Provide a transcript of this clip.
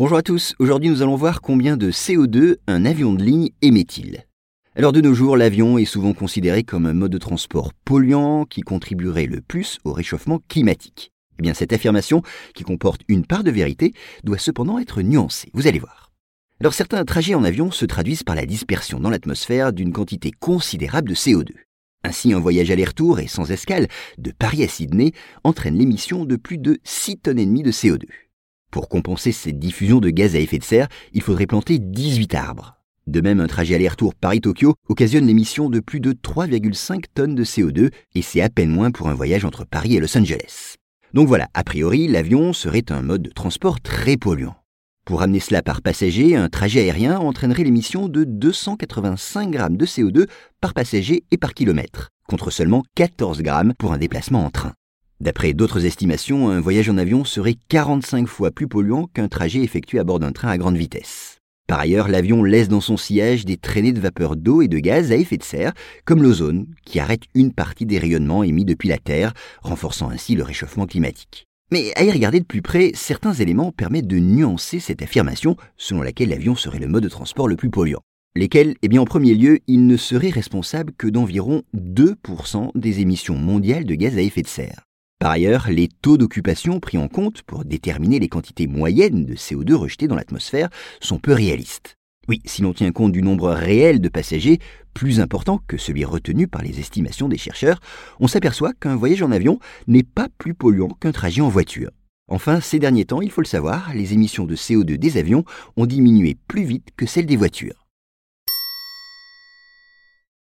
Bonjour à tous, aujourd'hui nous allons voir combien de CO2 un avion de ligne émet-il. Alors de nos jours, l'avion est souvent considéré comme un mode de transport polluant qui contribuerait le plus au réchauffement climatique. Eh bien cette affirmation, qui comporte une part de vérité, doit cependant être nuancée, vous allez voir. Alors certains trajets en avion se traduisent par la dispersion dans l'atmosphère d'une quantité considérable de CO2. Ainsi, un voyage aller-retour et sans escale de Paris à Sydney entraîne l'émission de plus de 6 tonnes et demie de CO2. Pour compenser cette diffusion de gaz à effet de serre, il faudrait planter 18 arbres. De même, un trajet aller-retour Paris-Tokyo occasionne l'émission de plus de 3,5 tonnes de CO2 et c'est à peine moins pour un voyage entre Paris et Los Angeles. Donc voilà, a priori, l'avion serait un mode de transport très polluant. Pour amener cela par passager, un trajet aérien entraînerait l'émission de 285 grammes de CO2 par passager et par kilomètre, contre seulement 14 grammes pour un déplacement en train. D'après d'autres estimations, un voyage en avion serait 45 fois plus polluant qu'un trajet effectué à bord d'un train à grande vitesse. Par ailleurs, l'avion laisse dans son sillage des traînées de vapeur d'eau et de gaz à effet de serre, comme l'ozone, qui arrête une partie des rayonnements émis depuis la Terre, renforçant ainsi le réchauffement climatique. Mais à y regarder de plus près, certains éléments permettent de nuancer cette affirmation selon laquelle l'avion serait le mode de transport le plus polluant. Lesquels? Eh bien en premier lieu, il ne serait responsable que d'environ 2% des émissions mondiales de gaz à effet de serre. Par ailleurs, les taux d'occupation pris en compte pour déterminer les quantités moyennes de CO2 rejetées dans l'atmosphère sont peu réalistes. Oui, si l'on tient compte du nombre réel de passagers, plus important que celui retenu par les estimations des chercheurs, on s'aperçoit qu'un voyage en avion n'est pas plus polluant qu'un trajet en voiture. Enfin, ces derniers temps, il faut le savoir, les émissions de CO2 des avions ont diminué plus vite que celles des voitures.